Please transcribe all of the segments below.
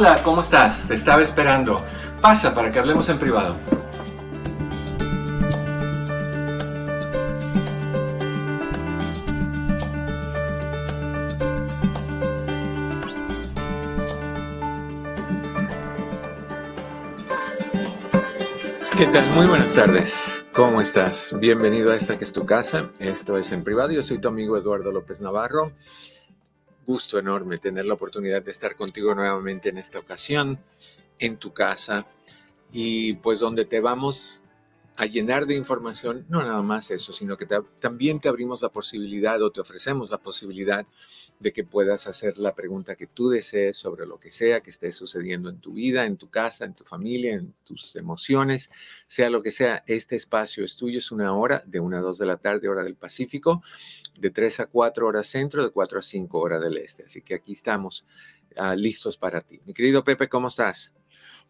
Hola, ¿cómo estás? Te estaba esperando. Pasa para que hablemos en privado. ¿Qué tal? Muy buenas tardes. ¿Cómo estás? Bienvenido a esta que es tu casa. Esto es en privado. Yo soy tu amigo Eduardo López Navarro gusto enorme tener la oportunidad de estar contigo nuevamente en esta ocasión, en tu casa, y pues donde te vamos a llenar de información, no nada más eso, sino que también te abrimos la posibilidad o te ofrecemos la posibilidad de que puedas hacer la pregunta que tú desees sobre lo que sea que esté sucediendo en tu vida, en tu casa, en tu familia, en tus emociones, sea lo que sea. Este espacio es tuyo, es una hora, de una a dos de la tarde, hora del Pacífico, de tres a cuatro horas centro, de cuatro a cinco horas del este. Así que aquí estamos ah, listos para ti. Mi querido Pepe, ¿cómo estás?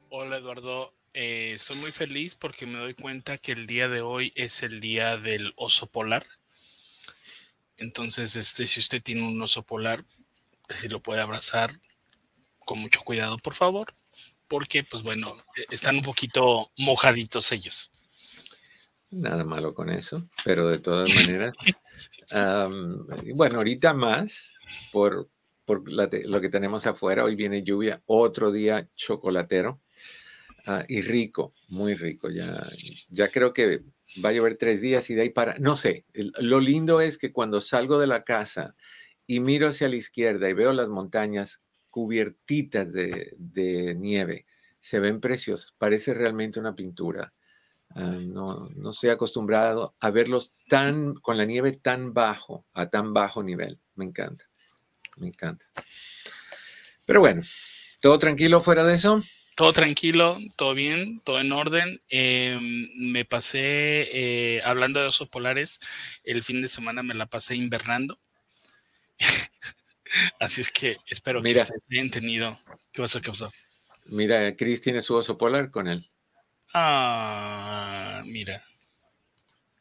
Hola Eduardo, eh, estoy muy feliz porque me doy cuenta que el día de hoy es el día del oso polar. Entonces, este, si usted tiene un oso polar, si lo puede abrazar con mucho cuidado, por favor, porque, pues bueno, e, están un poquito mojaditos ellos. Nada malo con eso, pero de todas maneras, bueno, ahorita más por, por lo que tenemos afuera. Hoy viene lluvia, otro día chocolatero. Ah, y rico, muy rico. Ya, ya creo que va a llover tres días y de ahí para, no sé, lo lindo es que cuando salgo de la casa y miro hacia la izquierda y veo las montañas cubiertitas de, nieve, se ven preciosas, parece realmente una pintura. Ah, no, no estoy acostumbrado a verlos tan, con la nieve tan bajo, a tan bajo nivel. Me encanta, me encanta. Pero bueno, ¿todo tranquilo fuera de eso? Todo tranquilo, todo bien, todo en orden. Em, me pasé, eh, hablando de osos polares, el fin de semana me la pasé invernando. Así es que espero que ustedes hayan tenido. ¿Qué pasó? ¿Qué pasó? Mira, Chris tiene su oso polar con él. Ah, mira.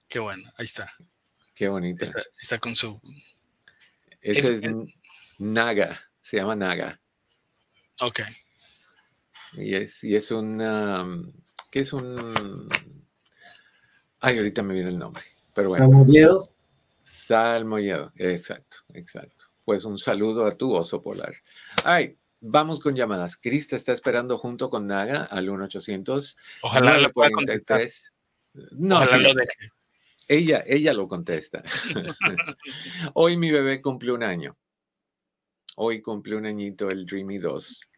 Qué bueno, ahí está. Qué bonito. Está, con su. Ese es, es Naga, se llama Naga. Ok. Y es, y es una. ¿Qué es un.? Ay, ahorita me viene el nombre. Pero bueno. Salmoyedo. Salmoyedo, exacto, exacto. Pues un saludo a tu oso polar. Ay, vamos con llamadas. Crista está esperando junto con Naga al 1800. Ojalá lo pueda contestar. No, Ojalá lo deje. Ella, ella lo contesta. Hoy mi bebé cumple un año. Hoy cumple un añito el Dreamy 2.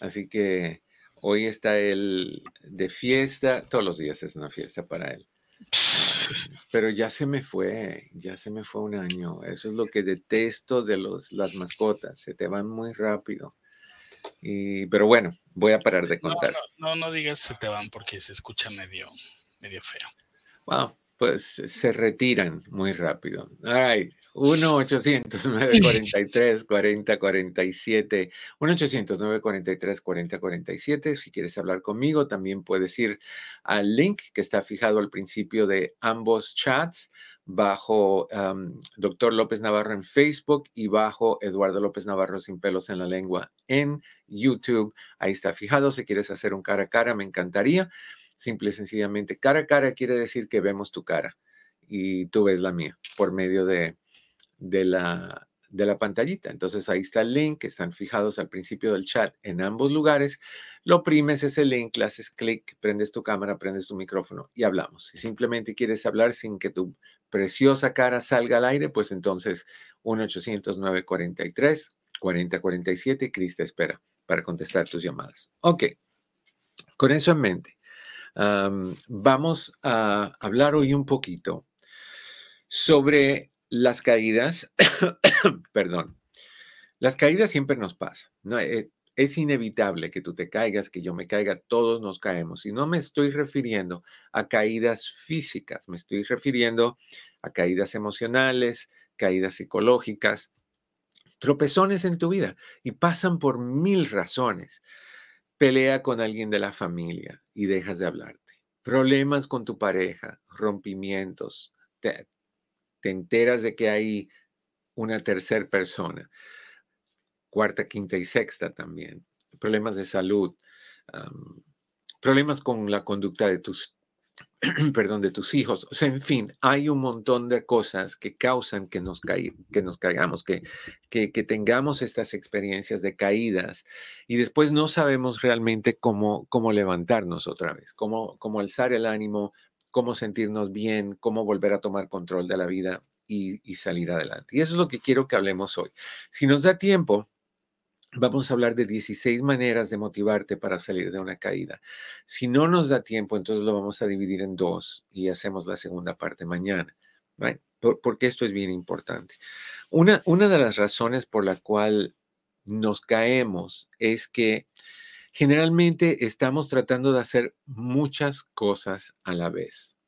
Así que hoy está él de fiesta, todos los días es una fiesta para él. Pero ya se me fue, ya se me fue un año. Eso es lo que detesto de los, las mascotas, se te van muy rápido. Y, pero bueno, voy a parar de contar. No, no, no, digas se te van porque se escucha medio, medio feo. Wow, pues se retiran muy rápido. All 1-800-943-4047. 1-800-943-4047. Si quieres hablar conmigo, también puedes ir al link que está fijado al principio de ambos chats, bajo Doctor López Navarro en Facebook y bajo Eduardo López Navarro sin pelos en la lengua en YouTube. Ahí está fijado. Si quieres hacer un cara a cara, me encantaría. Simple y sencillamente, cara a cara quiere decir que vemos tu cara y tú ves la mía por medio de de la, de la pantallita. Entonces ahí está el link, están fijados al principio del chat en ambos lugares. Lo oprimes ese link, le haces clic, prendes tu cámara, prendes tu micrófono y hablamos. Si simplemente quieres hablar sin que tu preciosa cara salga al aire, pues entonces 1-800-943-4047 Cris te espera para contestar tus llamadas. Ok, con eso en mente, vamos a hablar hoy un poquito sobre las caídas, perdón, las caídas siempre nos pasan. ¿no? Eh, es inevitable que tú te caigas, que yo me caiga, todos nos caemos. Y no me estoy refiriendo a caídas físicas, me estoy refiriendo a caídas emocionales, caídas psicológicas, tropezones en tu vida y pasan por mil razones. Pelea con alguien de la familia y dejas de hablarte. Problemas con tu pareja, rompimientos, te, enteras de que hay una tercera persona, cuarta, quinta y sexta también, problemas de salud, problemas con la conducta de tus perdón, de tus hijos. O sea, en fin, hay un montón de cosas que causan que nos, que caigamos, que, que, tengamos estas experiencias de caídas y después no sabemos realmente cómo, cómo levantarnos otra vez, cómo, cómo alzar el ánimo, cómo sentirnos bien, cómo volver a tomar control de la vida y, salir adelante. Y eso es lo que quiero que hablemos hoy. Si nos da tiempo, Vamos a hablar de 16 maneras de motivarte para salir de una caída. Si no nos da tiempo, entonces lo vamos a dividir en dos y hacemos la segunda parte mañana, porque esto es bien importante. Una de las razones por la cual nos caemos es que generalmente estamos tratando de hacer muchas cosas a la vez.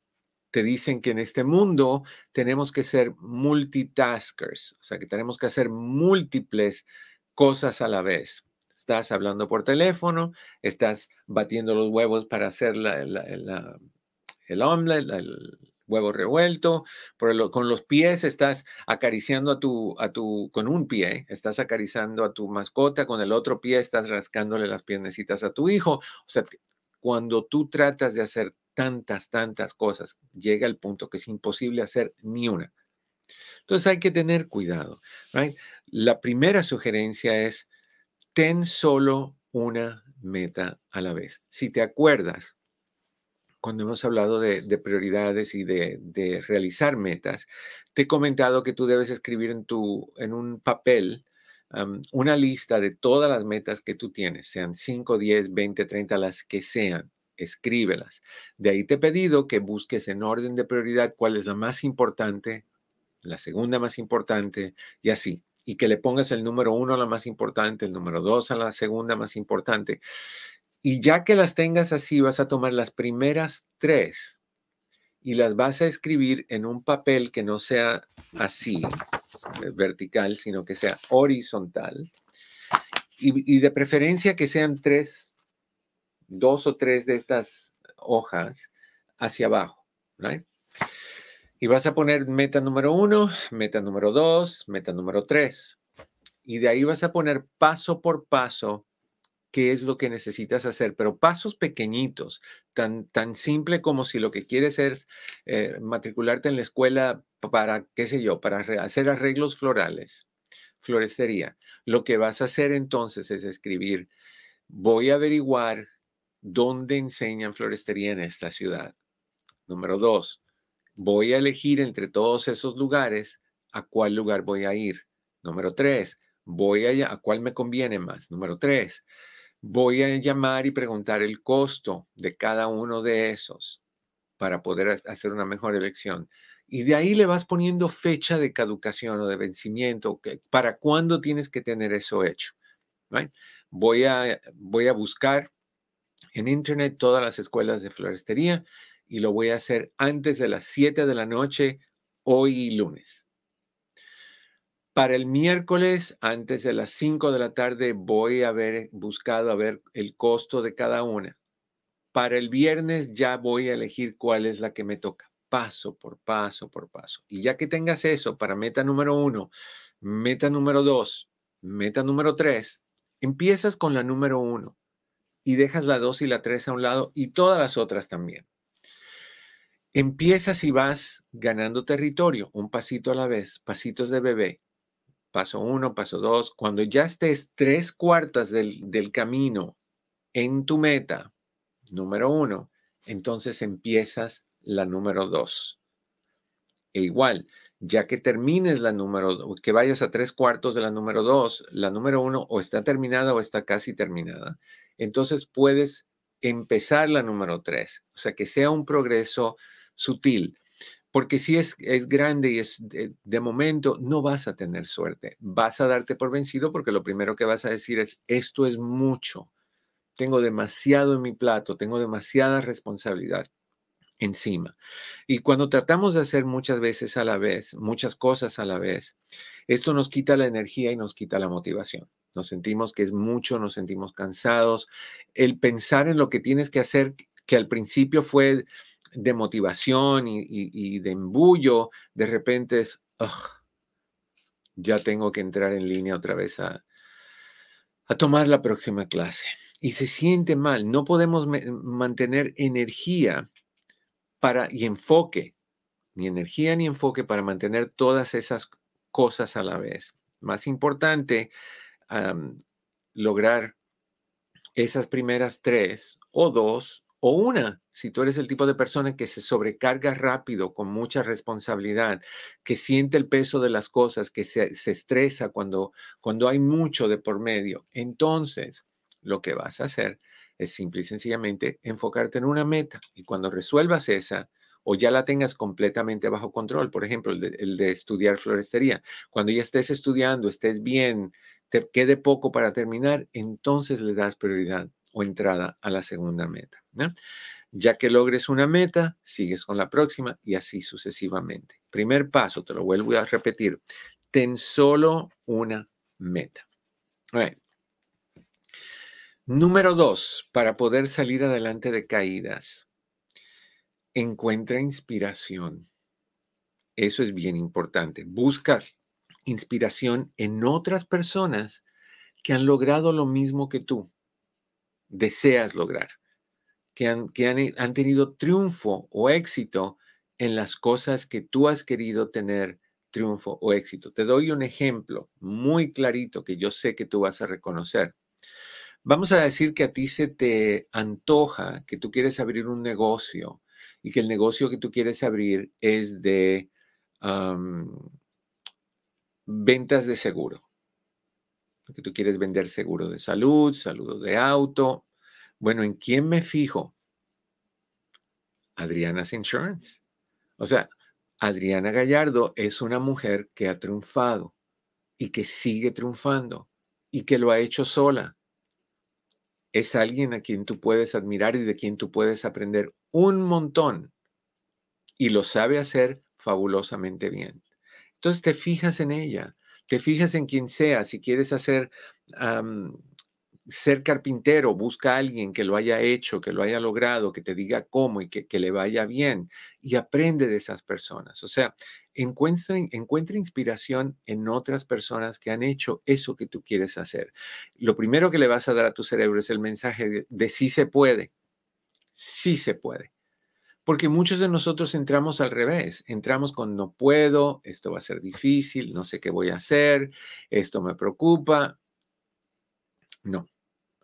Te dicen que en este mundo tenemos que ser multitaskers, o sea, que tenemos que hacer múltiples cosas a la vez. Estás hablando por teléfono, estás batiendo los huevos para hacer el omelette, el huevo revuelto, con los pies estás acariciando a tu, a tu, con un pie, estás acariciando a tu mascota, con el otro pie estás rascándole las piernecitas a tu hijo. O sea, cuando tú tratas de hacer tantas, tantas cosas, llega el punto que es imposible hacer ni una. Entonces hay que tener cuidado. La primera sugerencia es, ten solo una meta a la vez. Si te acuerdas, cuando hemos hablado de, prioridades y de, realizar metas, te he comentado que tú debes escribir en, tu, en un papel una lista de todas las metas que tú tienes, sean 5, 10, 20, 30, las que sean. Escríbelas. De ahí te he pedido que busques en orden de prioridad cuál es la más importante, la segunda más importante y así. Y que le pongas el número uno a la más importante, el número dos a la segunda más importante. Y ya que las tengas así, vas a tomar las primeras tres y las vas a escribir en un papel que no sea así, eh, vertical, sino que sea horizontal. Y, de preferencia que sean tres, dos o tres de estas hojas hacia abajo. Y vas a poner meta número uno, meta número dos, meta número tres. Y de ahí vas a poner paso por paso qué es lo que necesitas hacer, pero pasos pequeñitos, tan, tan simple como si lo que quieres es eh, matricularte en la escuela para, qué sé yo, para hacer arreglos florales, florestería. Lo que vas a hacer entonces es escribir, voy a averiguar dónde enseñan florestería en esta ciudad. Número dos, voy a elegir entre todos esos lugares a cuál lugar voy a ir. Número tres, voy a, a cuál me conviene más. Número tres, voy a llamar y preguntar el costo de cada uno de esos para poder hacer una mejor elección. Y de ahí le vas poniendo fecha de caducación o de vencimiento, para cuándo tienes que tener eso hecho. Voy, a, voy a buscar en Internet todas las escuelas de florestería y lo voy a hacer antes de las 7 de la noche, hoy lunes. Para el miércoles, antes de las 5 de la tarde, voy a haber buscado a ver el costo de cada una. Para el viernes ya voy a elegir cuál es la que me toca, paso por paso por paso. Y ya que tengas eso para meta número uno, meta número dos, meta número tres, empiezas con la número uno y dejas la dos y la tres a un lado y todas las otras también. Empiezas y vas ganando territorio, un pasito a la vez, pasitos de bebé. Paso uno, paso dos. Cuando ya estés tres cuartas del, del camino en tu meta, número uno, entonces empiezas la número dos. E igual, ya que termines la número, que vayas a tres cuartos de la número dos, la número uno o está terminada o está casi terminada, entonces puedes empezar la número tres. O sea, que sea un progreso sutil. Porque si es, es grande y es de, de, momento, no vas a tener suerte. Vas a darte por vencido porque lo primero que vas a decir es, esto es mucho. Tengo demasiado en mi plato, tengo demasiada responsabilidad encima. Y cuando tratamos de hacer muchas veces a la vez, muchas cosas a la vez, esto nos quita la energía y nos quita la motivación. Nos sentimos que es mucho, nos sentimos cansados. El pensar en lo que tienes que hacer, que al principio fue de motivación y, de embullo, de repente es, ya tengo que entrar en línea otra vez a, a tomar la próxima clase. Y se siente mal. No podemos mantener energía para, y enfoque, ni energía ni enfoque para mantener todas esas cosas a la vez. Más importante, lograr esas primeras tres o dos o una, si tú eres el tipo de persona que se sobrecarga rápido, con mucha responsabilidad, que siente el peso de las cosas, que se, se estresa cuando, cuando hay mucho de por medio, entonces lo que vas a hacer es simple y sencillamente enfocarte en una meta y cuando resuelvas esa o ya la tengas completamente bajo control, por ejemplo, el de, el de estudiar florestería, cuando ya estés estudiando, estés bien, te quede poco para terminar, entonces le das prioridad o entrada a la segunda meta. Ya que logres una meta, sigues con la próxima y así sucesivamente. Primer paso, te lo vuelvo a repetir, ten solo una meta. Número dos, para poder salir adelante de caídas, encuentra inspiración. Eso es bien importante. Busca inspiración en otras personas que han logrado lo mismo que tú deseas lograr, que han, que han, han tenido triunfo o éxito en las cosas que tú has querido tener triunfo o éxito. Te doy un ejemplo muy clarito que yo sé que tú vas a reconocer. Vamos a decir que a ti se te antoja que tú quieres abrir un negocio y que el negocio que tú quieres abrir es de ventas de seguro. Que tú quieres vender seguro de salud, salud de auto. Bueno, ¿en quién me fijo? Adriana's Insurance. O sea, Adriana Gallardo es una mujer que ha triunfado y que sigue triunfando y que lo ha hecho sola es alguien a quien tú puedes admirar y de quien tú puedes aprender un montón. Y lo sabe hacer fabulosamente bien. Entonces te fijas en ella, te fijas en quien sea. Si quieres hacer ser carpintero, busca a alguien que lo haya hecho, que lo haya logrado, que te diga cómo y que, le vaya bien y aprende de esas personas. O sea, encuentra, encuentra inspiración en otras personas que han hecho eso que tú quieres hacer. Lo primero que le vas a dar a tu cerebro es el mensaje de, de sí se puede, sí se puede. Porque muchos de nosotros entramos al revés, entramos con no puedo, esto va a ser difícil, no sé qué voy a hacer, esto me preocupa. No,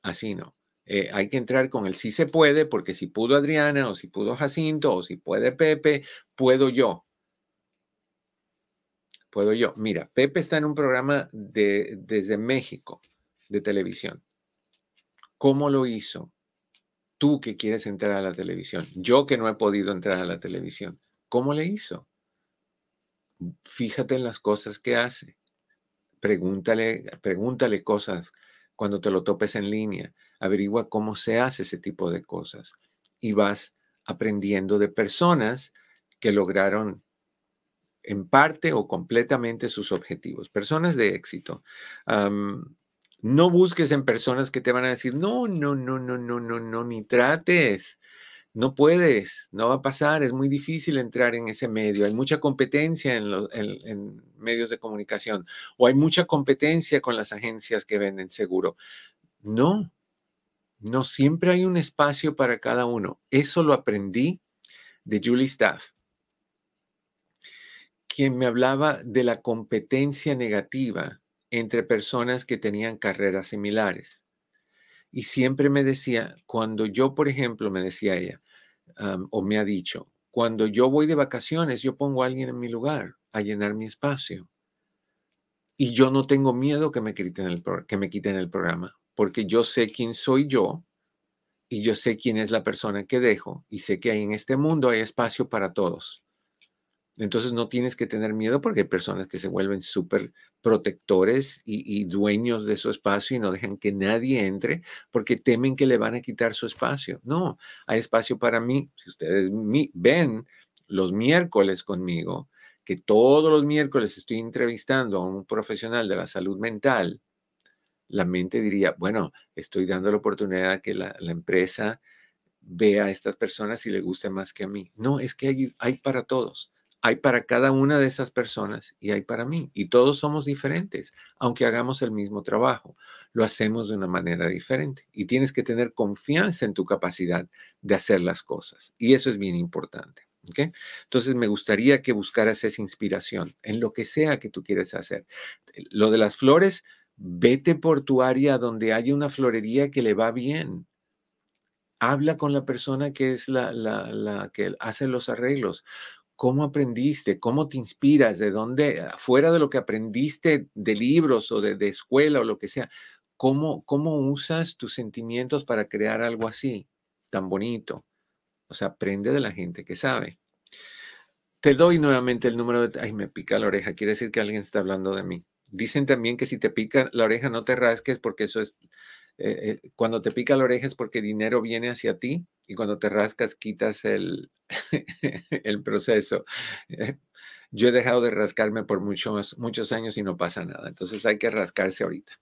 Así no. Eh, hay que entrar con el sí se puede, porque si pudo Adriana, o si pudo Jacinto, o si puede Pepe, puedo yo. Puedo yo. Mira, Pepe está en un programa de, desde México de televisión. ¿Cómo lo hizo? Tú que quieres entrar a la televisión, yo que no he podido entrar a la televisión, ¿cómo le hizo? Fíjate en las cosas que hace. Pregúntale, pregúntale cosas cuando te lo topes en línea. Averigua cómo se hace ese tipo de cosas y vas aprendiendo de personas que lograron en parte o completamente sus objetivos, personas de éxito. No busques en personas que te van a decir, no, no, no, no, no, no, no, ni trates. No puedes, no va a pasar, es muy difícil entrar en ese medio, hay mucha competencia en, medios de comunicación o hay mucha competencia con las agencias que venden seguro. No, no, siempre hay un espacio para cada uno. Eso lo aprendí de Julie Staff, quien me hablaba de la competencia negativa entre personas que tenían carreras similares. Y siempre me decía, cuando yo, por ejemplo, me decía ella, o me ha dicho, cuando yo voy de vacaciones, yo pongo a alguien en mi lugar a llenar mi espacio. Y yo no tengo miedo que me, quiten el, que me quiten el programa, porque yo sé quién soy yo y yo sé quién es la persona que dejo y sé que en este mundo hay espacio para todos. Entonces no tienes que tener miedo porque hay personas que se vuelven súper protectores y, dueños de su espacio y no dejan que nadie entre porque temen que le van a quitar su espacio. No, hay espacio para mí. Si ustedes ven los miércoles conmigo, que todos los miércoles estoy entrevistando a un profesional de la salud mental, la mente diría, bueno, estoy dando la oportunidad a que la, empresa vea a estas personas y le guste más que a mí. No, es que hay, hay para todos. Hay para cada una de esas personas y hay para mí. Y todos somos diferentes, aunque hagamos el mismo trabajo. Lo hacemos de una manera diferente. Y tienes que tener confianza en tu capacidad de hacer las cosas. Y eso es bien importante. Entonces me gustaría que buscaras esa inspiración en lo que sea que tú quieres hacer. Lo de las flores, vete por tu área donde haya una florería que le va bien. Habla con la persona que es la, la que hace los arreglos. ¿Cómo aprendiste? ¿Cómo te inspiras? ¿De dónde? Fuera de lo que aprendiste de libros o de, de escuela o lo que sea, ¿cómo, ¿cómo usas tus sentimientos para crear algo así, tan bonito? O sea, aprende de la gente que sabe. Te doy nuevamente el número de... Ay, me pica la oreja. Quiere decir que alguien está hablando de mí. Dicen también que si te pica la oreja no te rasques porque eso es eh, eh, cuando te pica la oreja es porque dinero viene hacia ti y cuando te rascas quitas el, el proceso. Eh, yo he dejado de rascarme por muchos, muchos años y no pasa nada. Entonces hay que rascarse ahorita.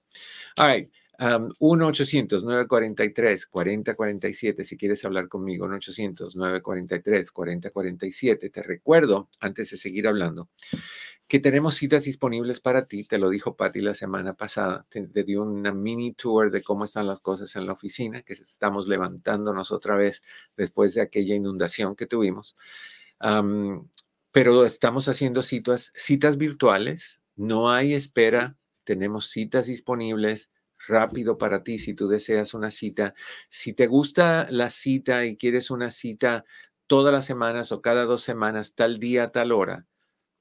All right. 1-800-943-4047 si quieres hablar conmigo. 1-800-943-4047. Te recuerdo, antes de seguir hablando, que tenemos citas disponibles para ti. Te lo dijo Patti la semana pasada. Te, dio una mini tour de cómo están las cosas en la oficina, que estamos levantándonos otra vez después de aquella inundación que tuvimos. pero estamos haciendo citas, citas virtuales. No hay espera. Tenemos citas disponibles rápido para ti si tú deseas una cita. Si te gusta la cita y quieres una cita todas las semanas o cada dos semanas, tal día, tal hora,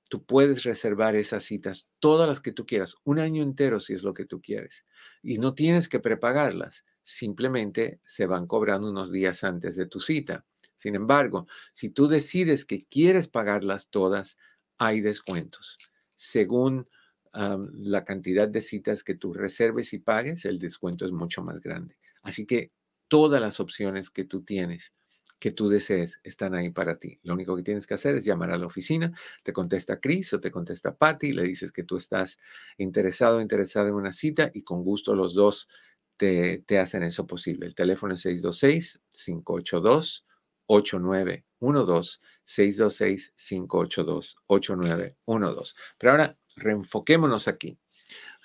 tú puedes reservar esas citas, todas las que tú quieras, un año entero si es lo que tú quieres. Y no tienes que prepagarlas, simplemente se van cobrando unos días antes de tu cita. Sin embargo, si tú decides que quieres pagarlas todas, hay descuentos. Según la cantidad de citas que tú reserves y pagues, el descuento es mucho más grande. Así que todas las opciones que tú tienes que tú desees están ahí para ti. Lo único que tienes que hacer es llamar a la oficina, te contesta Chris o te contesta Patty, le dices que tú estás interesado interesada en una cita y con gusto los dos te, te hacen eso posible. El teléfono es 626-582. 8912 626 582 8912. Pero ahora reenfoquémonos aquí.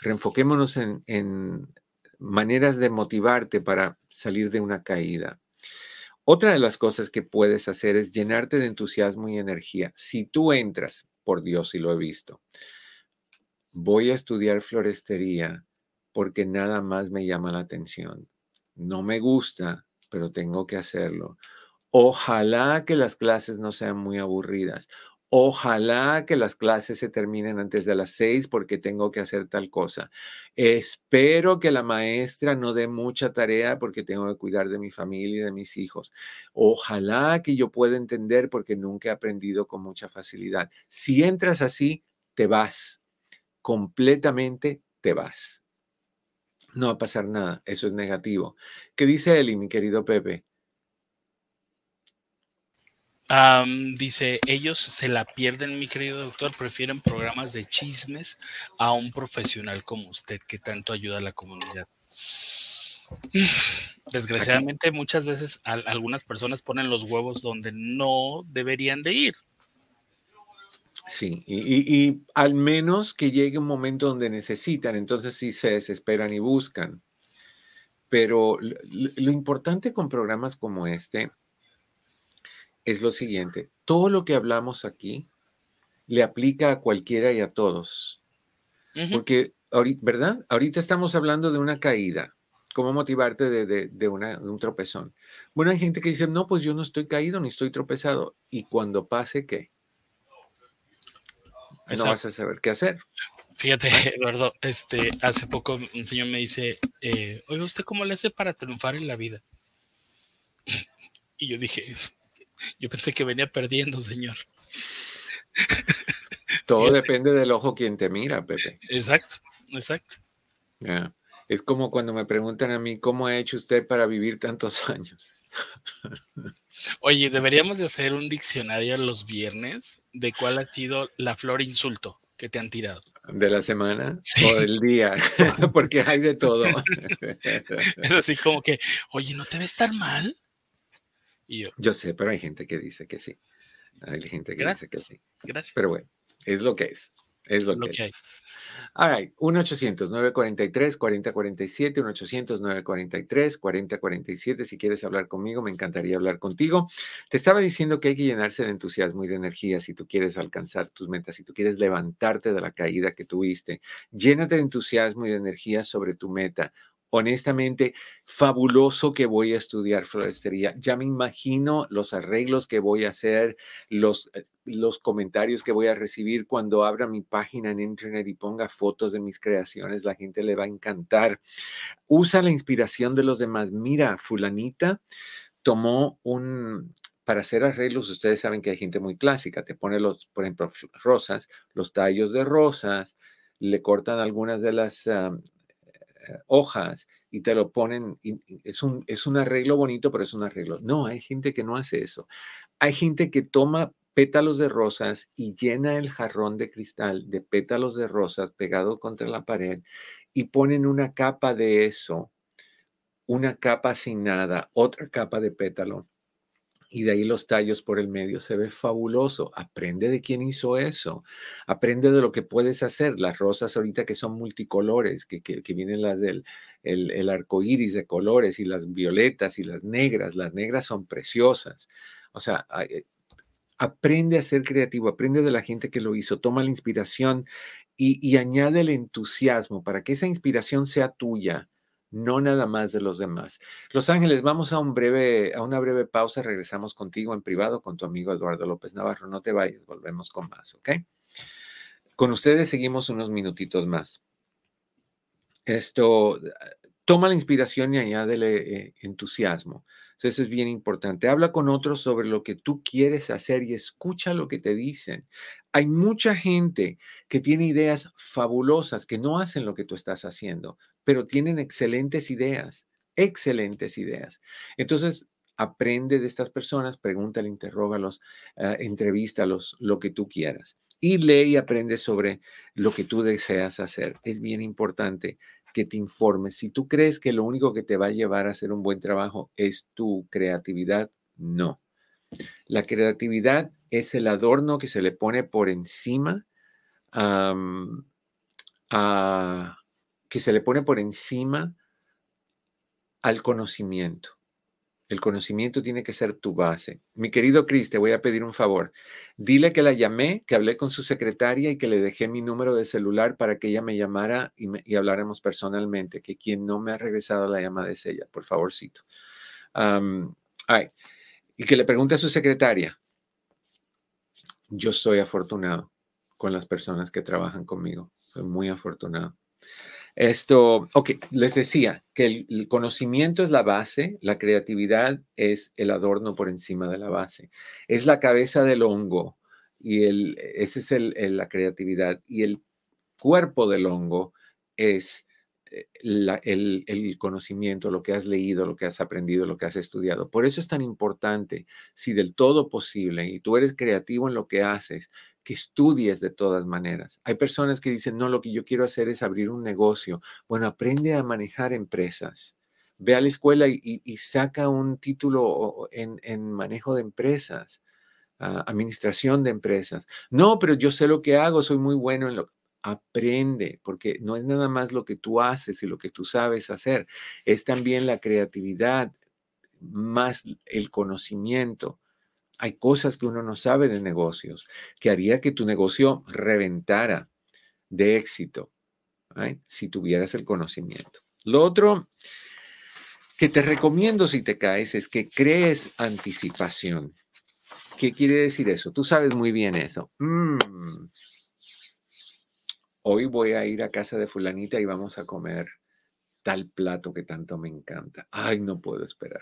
Reenfoquémonos en, en maneras de motivarte para salir de una caída. Otra de las cosas que puedes hacer es llenarte de entusiasmo y energía. Si tú entras, por Dios, y lo he visto, voy a estudiar florestería porque nada más me llama la atención. No me gusta, pero tengo que hacerlo. Ojalá que las clases no sean muy aburridas. Ojalá que las clases se terminen antes de las seis porque tengo que hacer tal cosa. Espero que la maestra no dé mucha tarea porque tengo que cuidar de mi familia y de mis hijos. Ojalá que yo pueda entender porque nunca he aprendido con mucha facilidad. Si entras así, te vas. Completamente te vas. No va a pasar nada. Eso es negativo. ¿Qué dice Eli, mi querido Pepe? Dice, ellos se la pierden, mi querido doctor, prefieren programas de chismes a un profesional como usted que tanto ayuda a la comunidad. Desgraciadamente muchas veces algunas personas ponen los huevos donde no deberían de ir. Sí, y, al menos que llegue un momento donde necesitan, entonces sí se desesperan y buscan. Pero lo importante con programas como este es lo siguiente, todo lo que hablamos aquí le aplica a cualquiera y a todos. Porque, ¿verdad? Ahorita estamos hablando de una caída, cómo motivarte de, un tropezón. Bueno, hay gente que dice, no, pues yo no estoy caído ni estoy tropezado. Y cuando pase, ¿qué? No vas a saber qué hacer. Fíjate, Eduardo, este, hace poco un señor me dice, eh, oye, ¿usted cómo le hace para triunfar en la vida? Y yo dije, yo pensé que venía perdiendo, señor. Todo depende del ojo quien te mira, Pepe. Exacto, exacto. Es como cuando me preguntan a mí, ¿cómo ha hecho usted para vivir tantos años? Oye, deberíamos de hacer un diccionario los viernes de cuál ha sido la flor insulto que te han tirado. ¿De la semana o del día? Porque hay de todo. es así como que, oye, ¿no te ves tan mal? Y yo, yo sé, pero hay gente que dice que sí. Hay gente que dice que sí. Gracias. Pero bueno, es lo que es. Es lo, que, hay. All right, 1-800-943-4047, 1-800-943-4047. Si quieres hablar conmigo, me encantaría hablar contigo. Te estaba diciendo que hay que llenarse de entusiasmo y de energía si tú quieres alcanzar tus metas, si tú quieres levantarte de la caída que tuviste. Llénate de entusiasmo y de energía sobre tu meta honestamente, fabuloso que voy a estudiar florestería. Ya me imagino los arreglos que voy a hacer, los, eh, los comentarios que voy a recibir cuando abra mi página en internet y ponga fotos de mis creaciones. La gente le va a encantar. Usa la inspiración de los demás. Mira, fulanita tomó un, para hacer arreglos, ustedes saben que hay gente muy clásica, te pone los, por ejemplo, rosas, los tallos de rosas, le cortan algunas de las eh, hojas y te lo ponen, es un, es un arreglo bonito, pero es un arreglo. No, hay gente que no hace eso. Hay gente que toma pétalos de rosas y llena el jarrón de cristal de pétalos de rosas pegado contra la pared y ponen una capa de eso, una capa sin nada, otra capa de pétalo y de ahí los tallos por el medio. Se ve fabuloso. Aprende de quién hizo eso. Aprende de lo que puedes hacer. Las rosas ahorita que son multicolores, que, que, vienen las del el, el arco iris de colores y las violetas y las negras. Las negras son preciosas. O sea, eh, aprende a ser creativo, aprende de la gente que lo hizo, toma la inspiración y, y añade el entusiasmo para que esa inspiración sea tuya no nada más de los demás. Los Ángeles, vamos a, un breve, a una breve pausa, regresamos contigo en privado con tu amigo Eduardo López Navarro. No te vayas, volvemos con más, ¿ok? Con ustedes seguimos unos minutitos más. Esto, toma la inspiración y añádele eh, entusiasmo. Eso es bien importante. Habla con otros sobre lo que tú quieres hacer y escucha lo que te dicen. Hay mucha gente que tiene ideas fabulosas que no hacen lo que tú estás haciendo, pero tienen excelentes ideas, excelentes ideas. Entonces, aprende de estas personas, pregúntale, interrógalos, uh, entrevístalos, lo que tú quieras. Y lee y aprende sobre lo que tú deseas hacer. Es bien importante que te informes. Si tú crees que lo único que te va a llevar a hacer un buen trabajo es tu creatividad, no. La creatividad es el adorno que se le pone por encima a, que se le pone por encima al conocimiento. El conocimiento tiene que ser tu base. Mi querido Cris, te voy a pedir un favor. Dile que la llamé, que hablé con su secretaria y que le dejé mi número de celular para que ella me llamara y, habláramos personalmente, que quien no me ha regresado la llamada es ella, por favorcito. ay, y que le pregunte a su secretaria. Yo soy afortunado con las personas que trabajan conmigo. Soy muy afortunado. Esto, ok, les decía que el, conocimiento es la base, la creatividad es el adorno por encima de la base, es la cabeza del hongo y el, esa es el, la creatividad y el cuerpo del hongo es eh, el, conocimiento, lo que has leído, lo que has aprendido, lo que has estudiado. Por eso es tan importante, si del todo posible, y tú eres creativo en lo que haces, que estudies de todas maneras. Hay personas que dicen, no, lo que yo quiero hacer es abrir un negocio. Bueno, aprende a manejar empresas. Ve a la escuela y, saca un título en, manejo de empresas, ah, administración de empresas. No, pero yo sé lo que hago, soy muy bueno en lo aprende, porque no es nada más lo que tú haces y lo que tú sabes hacer, es también la creatividad, más el conocimiento hay cosas que uno no sabe de negocios que haría que tu negocio reventara de éxito si tuvieras el conocimiento. Lo otro que te recomiendo si te caes es que crees anticipación. ¿Qué quiere decir eso? Tú sabes muy bien eso. Mm, hoy voy a ir a casa de fulanita y vamos a comer tal plato que tanto me encanta. Ay, no puedo esperar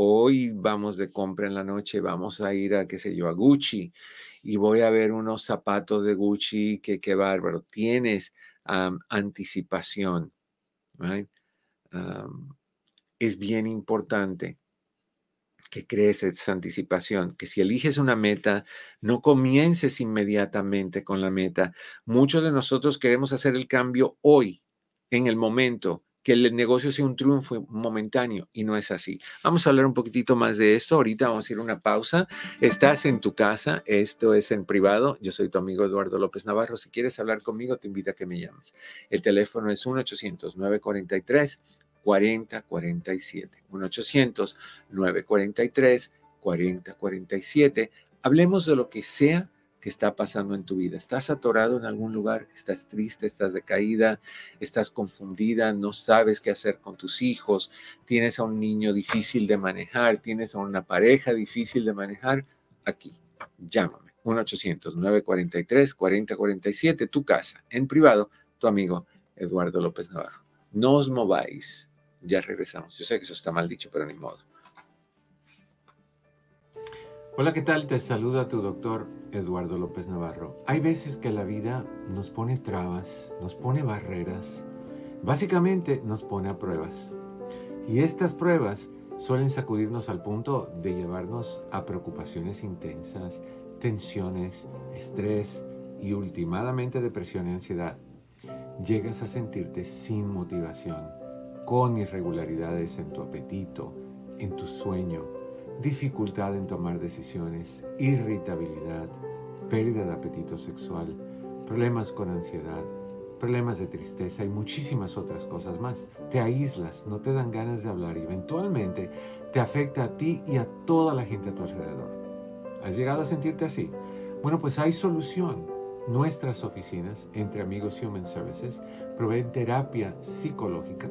hoy vamos de compra en la noche, vamos a ir a, qué sé yo, a Gucci y voy a ver unos zapatos de Gucci, que qué bárbaro. Tienes anticipación. es bien importante que crees esa anticipación, que si eliges una meta, no comiences inmediatamente con la meta. Muchos de nosotros queremos hacer el cambio hoy, en el momento, que el negocio sea un triunfo momentáneo y no es así. Vamos a hablar un poquitito más de esto. Ahorita vamos a ir a una pausa. Estás en tu casa, esto es en privado. Yo soy tu amigo Eduardo López Navarro. Si quieres hablar conmigo, te invito a que me llames. El teléfono es 1-800-943. 4047. 1-800-943. 4047. Hablemos de lo que sea que está pasando en tu vida. ¿Estás atorado en algún lugar? ¿Estás triste? ¿Estás decaída? ¿Estás confundida? ¿No sabes qué hacer con tus hijos? ¿Tienes a un niño difícil de manejar? ¿Tienes a una pareja difícil de manejar? Aquí, llámame. 1-800-943-4047, tu casa, en privado, tu amigo Eduardo López Navarro. No os mováis. Ya regresamos. Yo sé que eso está mal dicho, pero ni modo. Hola, ¿qué tal? Te saluda tu doctor Eduardo López Navarro. Hay veces que la vida nos pone trabas, nos pone barreras, básicamente nos pone a pruebas. Y estas pruebas suelen sacudirnos al punto de llevarnos a preocupaciones intensas, tensiones, estrés y últimamente depresión y ansiedad. Llegas a sentirte sin motivación, con irregularidades en tu apetito, en tu sueño, dificultad en tomar decisiones, irritabilidad, pérdida de apetito sexual, problemas con ansiedad, problemas de tristeza y muchísimas otras cosas más. Te aíslas, no te dan ganas de hablar y eventualmente te afecta a ti y a toda la gente a tu alrededor. ¿Has llegado a sentirte así? Bueno, pues hay solución. Nuestras oficinas, entre amigos Human Services, proveen terapia psicológica,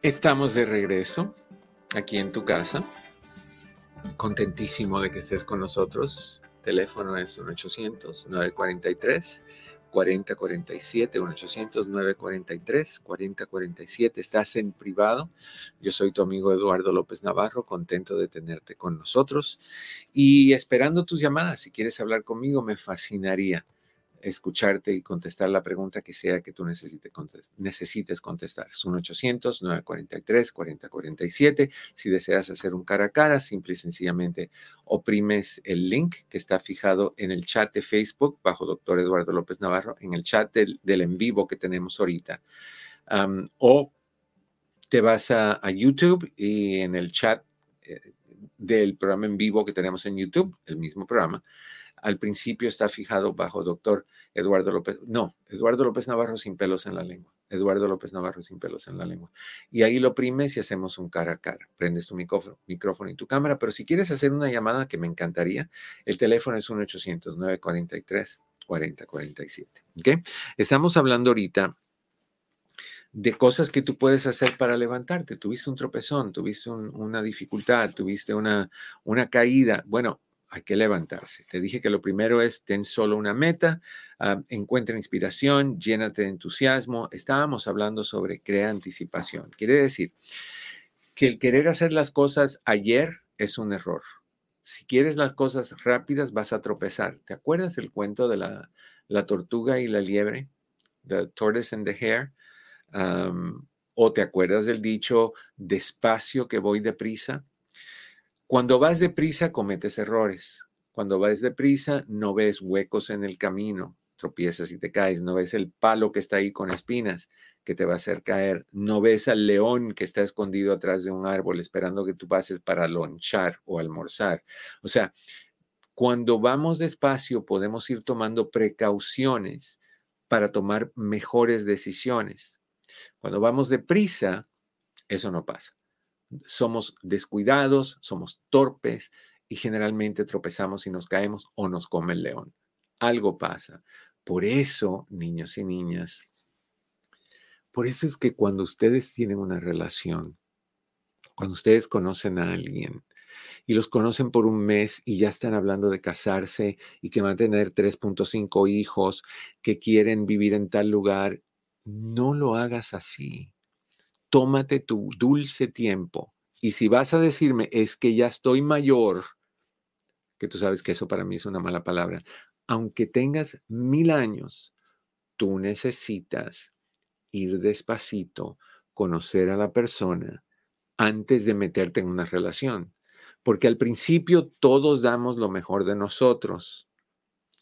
Estamos de regreso aquí en tu casa. Contentísimo de que estés con nosotros. Teléfono es 1-800-943. 4047, 1-800-943-4047. Estás en privado. Yo soy tu amigo Eduardo López Navarro, contento de tenerte con nosotros y esperando tus llamadas. Si quieres hablar conmigo, me fascinaría escucharte y contestar la pregunta que sea que tú necesites, contestar. Es 1-800-943-4047. Si deseas hacer un cara a cara, simple y sencillamente oprimes el link que está fijado en el chat de Facebook bajo doctor Eduardo López Navarro, en el chat del, en vivo que tenemos ahorita. o te vas a, YouTube y en el chat eh, del programa en vivo que tenemos en YouTube, el mismo programa, al principio está fijado bajo doctor Eduardo López, no, Eduardo López Navarro sin pelos en la lengua. Eduardo López Navarro sin pelos en la lengua. Y ahí lo primes y hacemos un cara a cara. Prendes tu micrófono, micrófono y tu cámara, pero si quieres hacer una llamada que me encantaría, el teléfono es 1-800-943-4047. ¿Okay? Estamos hablando ahorita de cosas que tú puedes hacer para levantarte. Tuviste un tropezón, tuviste una dificultad, tuviste una, una caída. Bueno, hay que levantarse. Te dije que lo primero es ten solo una meta, ah, encuentra inspiración, llénate de entusiasmo. Estábamos hablando sobre crea anticipación. Quiere decir que el querer hacer las cosas ayer es un error. Si quieres las cosas rápidas, vas a tropezar. ¿Te acuerdas el cuento de la, la tortuga y la liebre? The tortoise and the hare. o te acuerdas del dicho despacio que voy deprisa. Cuando vas deprisa cometes errores. Cuando vas deprisa no ves huecos en el camino, tropiezas y te caes, no ves el palo que está ahí con espinas que te va a hacer caer, no ves al león que está escondido atrás de un árbol esperando que tú pases para lonchar o almorzar. O sea, cuando vamos despacio podemos ir tomando precauciones para tomar mejores decisiones. Cuando vamos deprisa, eso no pasa. Somos descuidados, somos torpes y generalmente tropezamos y nos caemos o nos come el león. Algo pasa. Por eso, niños y niñas, por eso es que cuando ustedes tienen una relación, cuando ustedes conocen a alguien y los conocen por un mes y ya están hablando de casarse y que van a tener 3.5 hijos, que quieren vivir en tal lugar, no lo hagas así. Tómate tu dulce tiempo. Y si vas a decirme, es que ya estoy mayor, que tú sabes que eso para mí es una mala palabra, aunque tengas mil años, tú necesitas ir despacito, conocer a la persona antes de meterte en una relación. Porque al principio todos damos lo mejor de nosotros.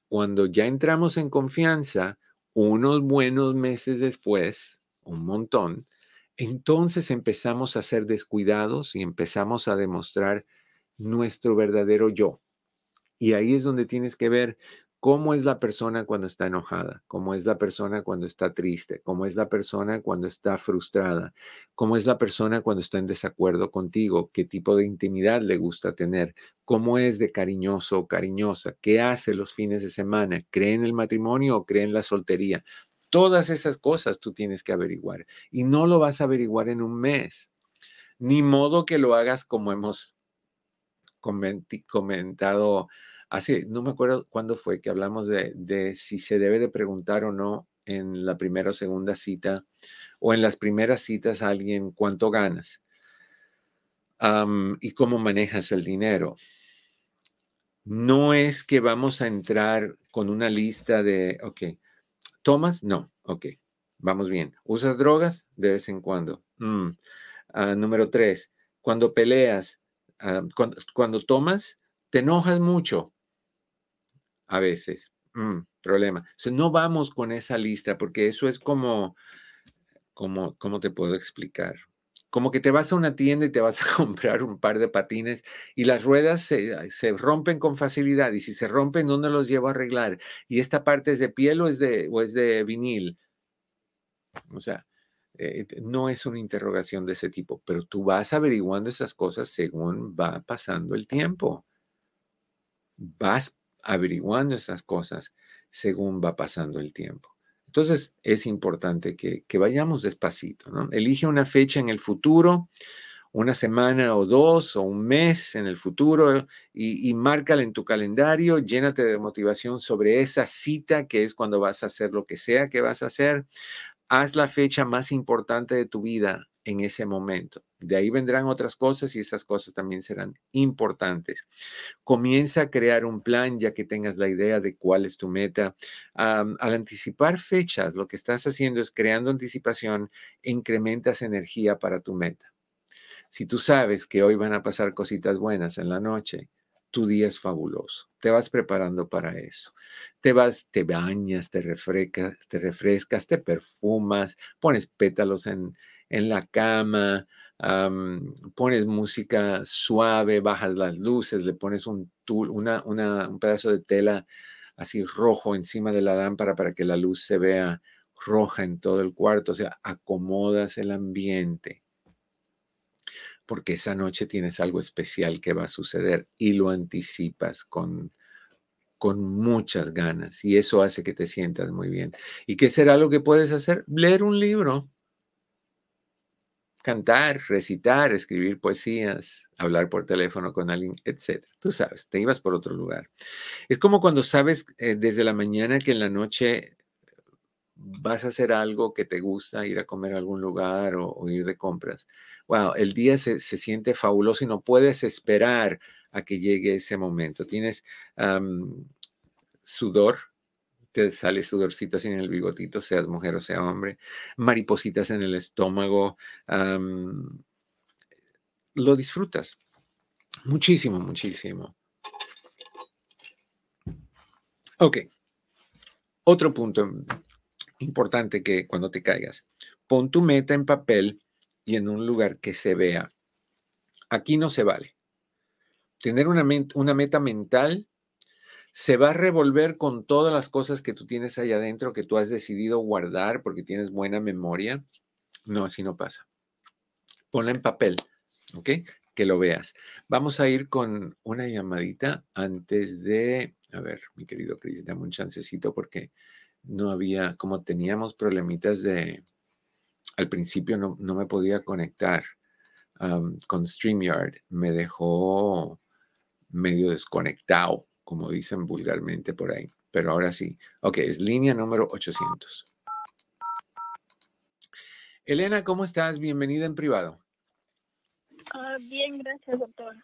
Cuando ya entramos en confianza, unos buenos meses después, un montón, entonces empezamos a ser descuidados y empezamos a demostrar nuestro verdadero yo. Y ahí es donde tienes que ver cómo es la persona cuando está enojada, cómo es la persona cuando está triste, cómo es la persona cuando está frustrada, cómo es la persona cuando está en desacuerdo contigo, qué tipo de intimidad le gusta tener, cómo es de cariñoso o cariñosa, qué hace los fines de semana, cree en el matrimonio o cree en la soltería. Todas esas cosas tú tienes que averiguar y no lo vas a averiguar en un mes. Ni modo que lo hagas como hemos comentado Así, no me acuerdo cuándo fue que hablamos de, si se debe de preguntar o no en la primera o segunda cita o en las primeras citas a alguien cuánto ganas y cómo manejas el dinero. No es que vamos a entrar con una lista de, ok, ¿tomas? No, ok, vamos bien. ¿Usas drogas? De vez en cuando. Mm, ah, número tres, cuando peleas, ah, cuando tomas, te enojas mucho a veces. Mm, problema. no vamos con esa lista porque eso es como, como, ¿cómo te puedo explicar? Como que te vas a una tienda y te vas a comprar un par de patines y las ruedas se, se rompen con facilidad y si se rompen, ¿dónde los llevo a arreglar? Y esta parte es de piel o es de, o es de vinil. O sea, eh, no es una interrogación de ese tipo, pero tú vas averiguando esas cosas según va pasando el tiempo. Vas averiguando esas cosas según va pasando el tiempo. Entonces es importante que, vayamos despacito, ¿no? Elige una fecha en el futuro, una semana o dos o un mes en el futuro y, y márcala en tu calendario, llénate de motivación sobre esa cita que es cuando vas a hacer lo que sea que vas a hacer. Haz la fecha más importante de tu vida en ese momento. De ahí vendrán otras cosas y esas cosas también serán importantes. Comienza a crear un plan ya que tengas la idea de cuál es tu meta. al anticipar fechas, lo que estás haciendo es creando anticipación, incrementas energía para tu meta. Si tú sabes que hoy van a pasar cositas buenas en la noche, tu día es fabuloso. Te vas preparando para eso. Te vas, te bañas, te refrescas, te refrescas, te perfumas, pones pétalos en, en la cama, pones música suave, bajas las luces, le pones un, una, un pedazo de tela así rojo encima de la lámpara para que la luz se vea roja en todo el cuarto, o sea, acomodas el ambiente porque esa noche tienes algo especial que va a suceder y lo anticipas con, con muchas ganas y eso hace que te sientas muy bien. ¿Y qué será lo que puedes hacer? Leer un libro cantar, recitar, escribir poesías, hablar por teléfono con alguien, etc. Tú sabes, te ibas por otro lugar. Es como cuando sabes eh, desde la mañana que en la noche vas a hacer algo que te gusta, ir a comer a algún lugar o, ir de compras. Wow, el día se, siente fabuloso y no puedes esperar a que llegue ese momento. Tienes sudor, te sale sudorcito así en el bigotito, seas mujer o sea hombre, maripositas en el estómago, lo disfrutas muchísimo, muchísimo. Ok, otro punto importante que cuando te caigas, pon tu meta en papel y en un lugar que se vea. Aquí no se vale. Tener una, una meta mental se va a revolver con todas las cosas que tú tienes ahí adentro que tú has decidido guardar porque tienes buena memoria No, así no pasa. Ponla en papel, ¿ok? Que lo veas. Vamos a ir con una llamadita antes de, a ver, mi querido Cris, dame un chancecito porque no había, como teníamos problemitas de, al principio no, no me podía conectar con StreamYard, me dejó medio desconectado, como dicen vulgarmente por ahí, pero ahora sí. Ok, es línea número 800. Elena, ¿cómo estás? Bienvenida en privado. Ah, bien, gracias, doctor.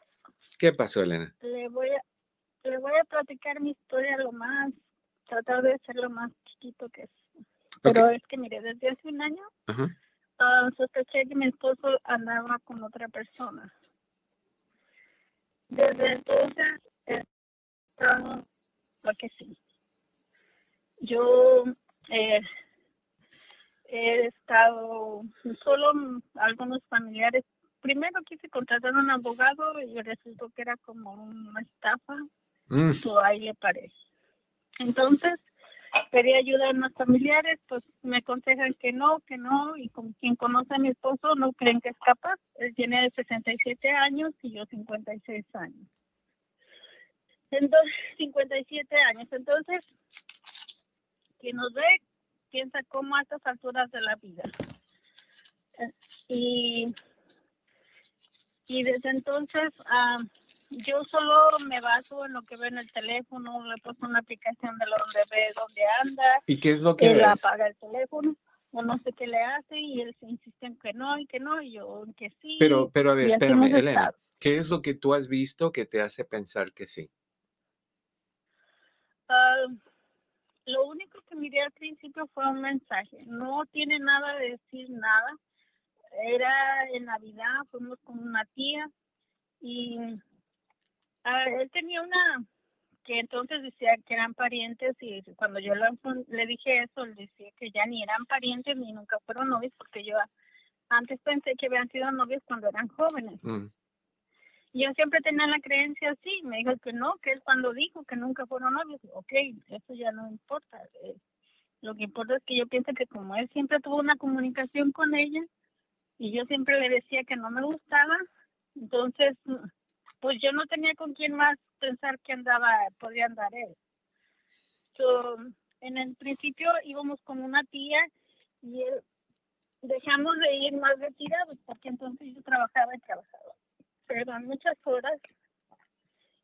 ¿Qué pasó, Elena? Le voy a, le voy a platicar mi historia lo más, tratar de ser lo más chiquito que es. Pero es que, mire, desde hace un año uh, sospeché que mi esposo andaba con otra persona. Desde entonces, porque sí. Yo eh, he estado solo algunos familiares. Primero quise contratar a un abogado y resultó que era como una estafa. Mm. ahí le parece. Entonces, quería ayudar a mis familiares, pues me aconsejan que no, que no, y con quien conoce a mi esposo no creen que es capaz. Él tiene 67 años y yo 56 años. Entonces, 57 años. Entonces, quien nos ve piensa como a estas alturas de la vida. Y, y desde entonces, uh, yo solo me baso en lo que ve en el teléfono, le puesto una aplicación de donde ve dónde anda. ¿Y qué es lo que Él apaga el teléfono, o no sé qué le hace, y él se insiste en que no, y que no, y yo en que sí. Pero, pero a ver, espérame, Elena, ¿qué es lo que tú has visto que te hace pensar que sí? Uh, lo único que miré al principio fue un mensaje. No tiene nada de decir nada. Era en Navidad, fuimos con una tía y Ah, él tenía una que entonces decía que eran parientes y cuando yo le, dije eso, él decía que ya ni eran parientes ni nunca fueron novios porque yo antes pensé que habían sido novios cuando eran jóvenes. Mm. Yo siempre tenía la creencia así, me dijo que no, que él cuando dijo que nunca fueron novios, ok, eso ya no importa. Eh, lo que importa es que yo pienso que como él siempre tuvo una comunicación con ella y yo siempre le decía que no me gustaba, entonces pues yo no tenía con quién más pensar que andaba, podía andar él. en el principio íbamos con una tía y él, dejamos de ir más retirados porque entonces yo trabajaba y trabajaba, perdón, muchas horas.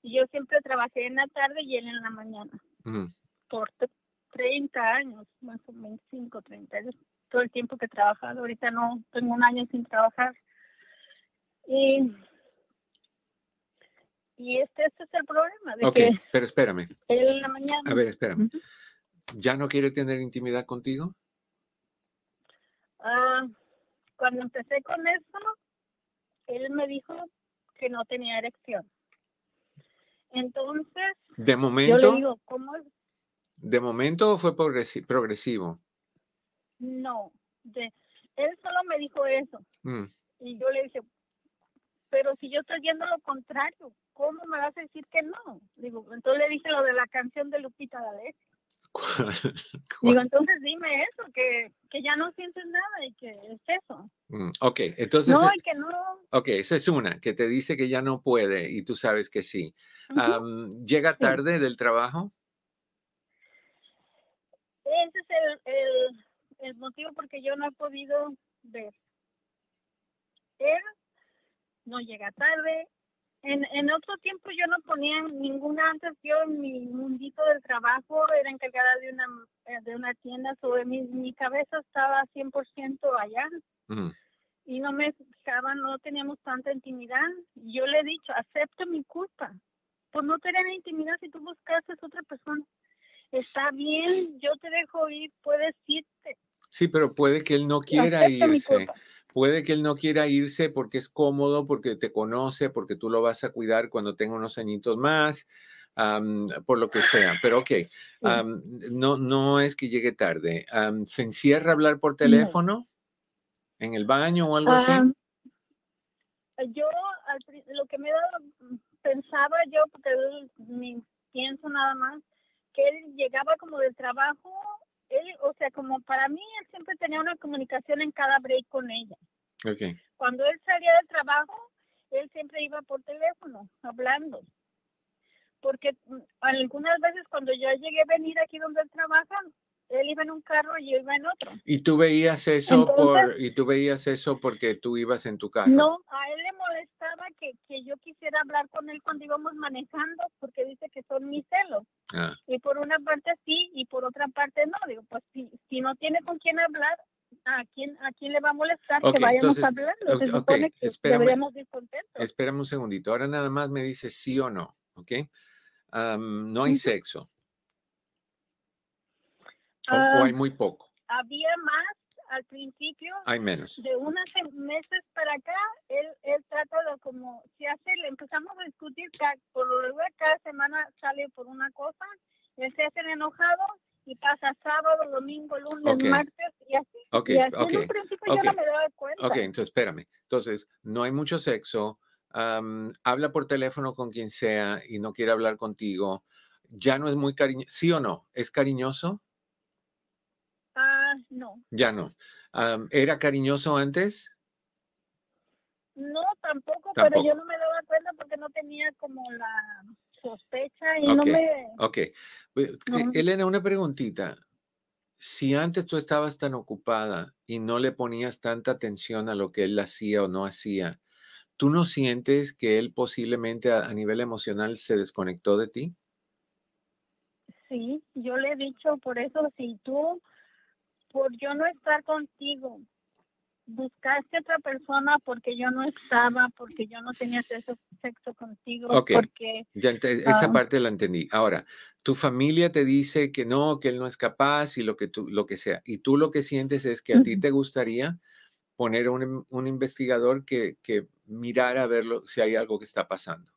Y yo siempre trabajé en la tarde y él en la mañana. Por 30 años, más o menos 25, 30 años, todo el tiempo que he trabajado. Ahorita no, tengo un año sin trabajar. Y y este, este, es el problema. De ok, pero espérame. en la mañana. A ver, espérame. ¿Ya no quiere tener intimidad contigo? Ah, cuando empecé con eso, él me dijo que no tenía erección. Entonces, de momento, yo le digo, ¿cómo es? ¿De momento fue progresivo? No, de, él solo me dijo eso. Mm. Y yo le dije, pero si yo estoy viendo lo contrario, ¿cómo me vas a decir que no? Digo, entonces le dije lo de la canción de Lupita D'Alessio. Digo, entonces dime eso, que, que, ya no sientes nada y que es eso. Mm, ok, entonces. No, y que no. Ok, esa es una, que te dice que ya no puede y tú sabes que sí. ¿Llega tarde del trabajo? Ese es el, el, el motivo porque yo no he podido ver. Él no llega tarde, en, en otro tiempo yo no ponía ninguna, antes yo en mi mundito del trabajo era encargada de una, eh, de una tienda, sobre mi, mi cabeza estaba 100% allá. Y no me fijaba, no teníamos tanta intimidad. Yo le he dicho, acepto mi culpa por no tener intimidad si tú buscaste a otra persona. Está bien, yo te dejo ir, puedes irte. Sí, pero puede que él no quiera irse. Puede que él no quiera irse porque es cómodo, porque te conoce, porque tú lo vas a cuidar cuando tenga unos añitos más, por lo que sea. Pero ok, no, no es que llegue tarde. ¿Se encierra a hablar por teléfono? ¿En el baño o algo así? yo, lo que me mm, pensaba yo, porque pienso nada más, que él llegaba como del trabajo él, o sea, como para mí, él siempre tenía una comunicación en cada break con ella. Ok. Cuando él salía del trabajo, él siempre iba por teléfono, hablando. Porque mm, algunas veces cuando yo llegué a venir aquí donde él trabaja, él iba en un carro y yo iba en otro. ¿Y tú veías eso por y tú veías eso porque tú ibas en tu carro? No, a él le molestaba que, que yo quisiera hablar con él cuando íbamos manejando, porque dice que son mis celos. Ah, Y por una parte sí, y por otra parte no. Digo, pues si, si no tiene con quién hablar, ¿a quién, a quién le va a molestar que vayamos entonces, hablando? Se ok, supone que espérame. deberíamos ir contentos. espérame un segundito. Ahora nada más me dices sí o no, ¿ok? Am, no hay sexo. O, o Ah, hay muy poco. había más al principio, Hay menos. de unos meses para acá, él, él trata de como, si hace, le empezamos a discutir, ca- por lo regular cada semana sale por una cosa, él se hace enojado y pasa sábado, domingo, lunes, Ok. martes y así. Ok, y así en ok, un principio yo ok, no me daba cuenta. Ok, entonces espérame. Entonces, no hay mucho sexo. am, habla por teléfono con quien sea y no quiere hablar contigo. Ya no es muy cariñoso. ¿Sí o no? ¿Es cariñoso? Ah, no. Ya no. ¿Era cariñoso antes? No, tampoco, pero yo no me daba cuenta porque no tenía como la sospecha y Ok, no me... Ok. Eh, No. Elena, una preguntita. Si antes tú estabas tan ocupada y no le ponías tanta atención a lo que él hacía o no hacía, ¿tú no sientes que él posiblemente a, a nivel emocional se desconectó de ti? Sí, yo le he dicho, por eso si tú, por yo no estar contigo, buscaste otra persona porque yo no estaba, porque yo no tenía sexo, sexo contigo, Ok. porque Ya esa Ah. parte la entendí. Ahora, tu familia te dice que no, que él no es capaz y lo que tú, lo que sea. Y tú lo que sientes es que a ti te gustaría poner un, un investigador que, que mirara a ver lo- si hay algo que está pasando.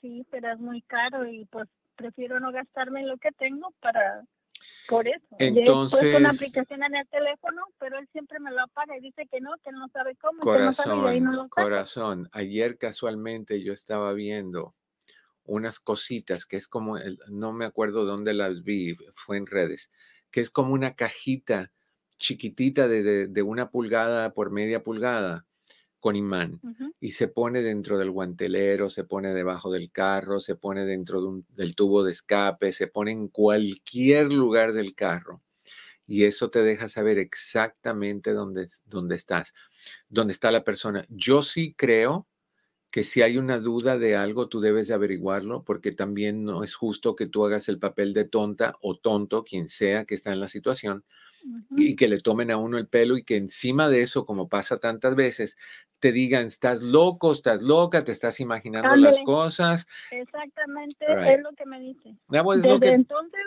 sí, pero es muy caro y pues prefiero no gastarme en lo que tengo para, por eso. He puesto una Entonces- aplicación en el teléfono, pero él siempre me lo apaga y dice que no, que no sabe cómo, que no sabe y no Corazón, lo corazón. Ayer casualmente yo estaba viendo unas cositas que es como, el- no me acuerdo dónde las vi, fue en redes, que es como una cajita chiquitita de, de- de una pulgada por media pulgada con imán y se pone dentro del guantelero, se pone debajo del carro, se pone dentro de un- del tubo de escape, se pone en cualquier lugar del carro. Y eso te deja saber exactamente dónde, dónde estás, dónde está la persona. Yo sí creo que si hay una duda de algo, tú debes de averiguarlo, porque también no es justo que tú hagas el papel de tonta o tonto, quien sea que está en la situación, y que le tomen a uno el pelo y que encima de eso, como pasa tantas veces, te digan, estás loco, estás loca, te estás imaginando las cosas. Exactamente, Right. es lo que me dice. Lo Desde que- entonces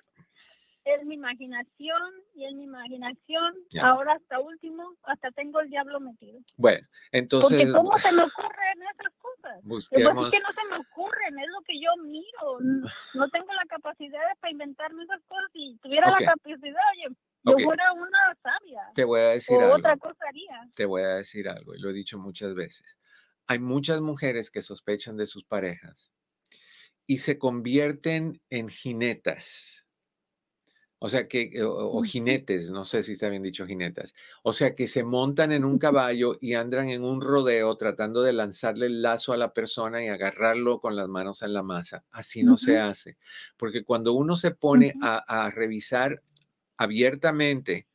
es mi imaginación y es mi imaginación. Ahora hasta último, hasta tengo el diablo metido. Bueno, Porque entonces cómo se me ocurren esas cosas. Busquemos, es que no se me ocurren, es lo que yo miro. N- No tengo la capacidad para inventarme esas cosas. Si tuviera la capacidad, oye, yo fuera una sabia. te voy a decir O algo. otra cosa haría. te voy a decir algo, y lo he dicho muchas veces. Hay muchas mujeres que sospechan de sus parejas y se convierten en jinetas. O sea que, o, o jinetes, no sé si está bien dicho jinetas. O sea que se montan en un caballo y andan en un rodeo tratando de lanzarle el lazo a la persona y agarrarlo con las manos en la masa. Así no se hace. Porque cuando uno se pone a revisar abiertamente,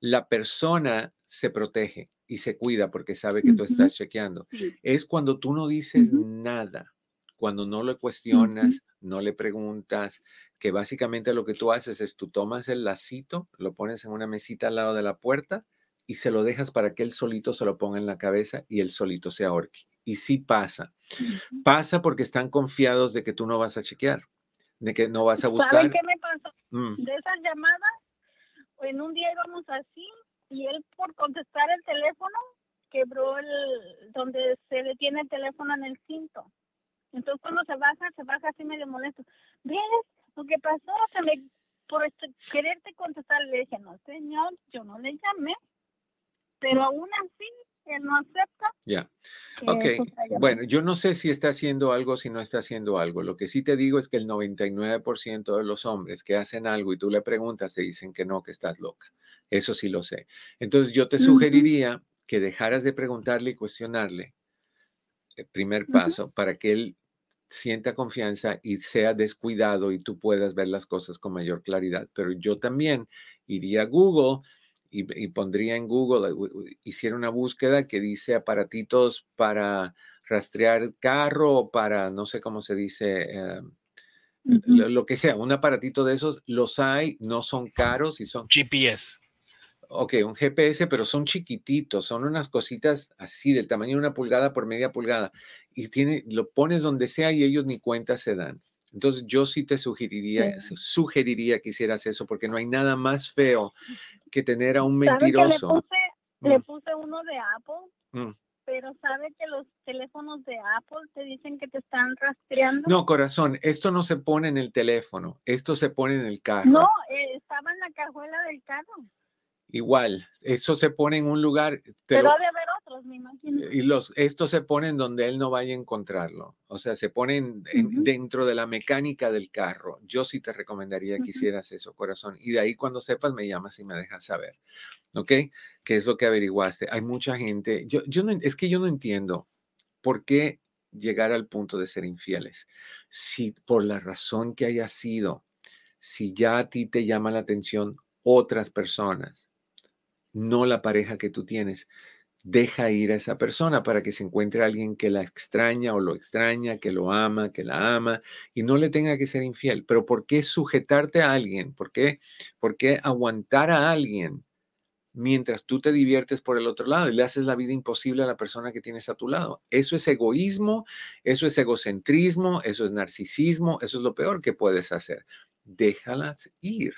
la persona se protege y se cuida porque sabe que tú estás chequeando. Es cuando tú no dices nada, cuando no le cuestionas, no le preguntas, que básicamente lo que tú haces es tú tomas el lacito, lo pones en una mesita al lado de la puerta y se lo dejas para que él solito se lo ponga en la cabeza y él solito se ahorque. Y sí pasa. Pasa porque están confiados de que tú no vas a chequear, de que no vas a ¿Saben buscar. qué me pasó? Mm, De esas llamadas, en un día íbamos así y él por contestar el teléfono quebró el donde se detiene el teléfono en el cinto. Entonces cuando se baja, se baja así medio molesto. ¿Ves lo que pasó? Se me, por este- quererte contestar le dije, no señor, yo no le llamé. Pero aún así él no acepta. Ya. que Ok, bueno, yo no sé si está haciendo algo, si no está haciendo algo. Lo que sí te digo es que el 99% de los hombres que hacen algo y tú le preguntas, te dicen que no, que estás loca. Eso sí lo sé. Entonces yo te sugeriría que dejaras de preguntarle y cuestionarle, el primer Ujú. paso, para que él sienta confianza y sea descuidado y tú puedas ver las cosas con mayor claridad. Pero yo también iría a Google y, y pondría en Google, eh, hiciera una búsqueda que dice aparatitos para rastrear carro o para, no sé cómo se dice, eh, lo, lo que sea, un aparatito de esos, los hay, no son caros y son, GPS. ok, un GPS, pero son chiquititos, son unas cositas así del tamaño de una pulgada por media pulgada y tiene, lo pones donde sea y ellos ni cuenta se dan. Entonces yo sí te sugeriría, sugeriría que hicieras eso porque no hay nada más feo que tener a un ¿Sabe que le mentiroso. puse, le Mm, puse uno de Apple? mm. Pero sabe que los teléfonos de Apple te dicen que te están rastreando. No, corazón, esto no se pone en el teléfono, esto se pone en el carro. No, eh, estaba en la cajuela del carro. Igual, eso se pone en un lugar, te Pero lo- ha de haber otros, me imagino. y los, estos se ponen donde él no vaya a encontrarlo. O sea, se ponen en- dentro de la mecánica del carro. Yo sí te recomendaría que hicieras eso, corazón. Y de ahí cuando sepas me llamas y me dejas saber. ¿Ok? ¿Qué es lo que averiguaste? Hay mucha gente, yo, yo no, es que yo no entiendo por qué llegar al punto de ser infieles. Si por la razón que haya sido, si ya a ti te llama la atención otras personas, no la pareja que tú tienes, deja ir a esa persona para que se encuentre alguien que la extraña o lo extraña, que lo ama, que la ama y no le tenga que ser infiel. Pero ¿por qué sujetarte a alguien? ¿Por qué, por qué aguantar a alguien mientras tú te diviertes por el otro lado y le haces la vida imposible a la persona que tienes a tu lado? Eso es egoísmo, eso es egocentrismo, eso es narcisismo, eso es lo peor que puedes hacer. Déjalas ir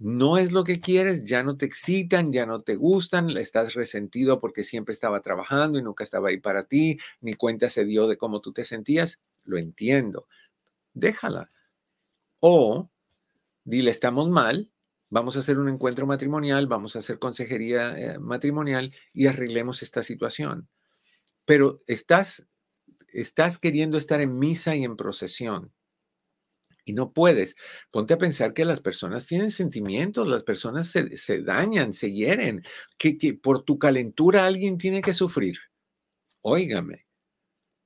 no es lo que quieres, ya no te excitan, ya no te gustan, estás resentido porque siempre estaba trabajando y nunca estaba ahí para ti, ni cuenta se dio de cómo tú te sentías, lo entiendo. Déjala. O dile, estamos mal, vamos a hacer un encuentro matrimonial, vamos a hacer consejería eh, matrimonial y arreglemos esta situación. Pero estás, estás queriendo estar en misa y en procesión y no puedes. Ponte a pensar que las personas tienen sentimientos, las personas se, se dañan, se hieren, que, que, por tu calentura alguien tiene que sufrir. Óigame,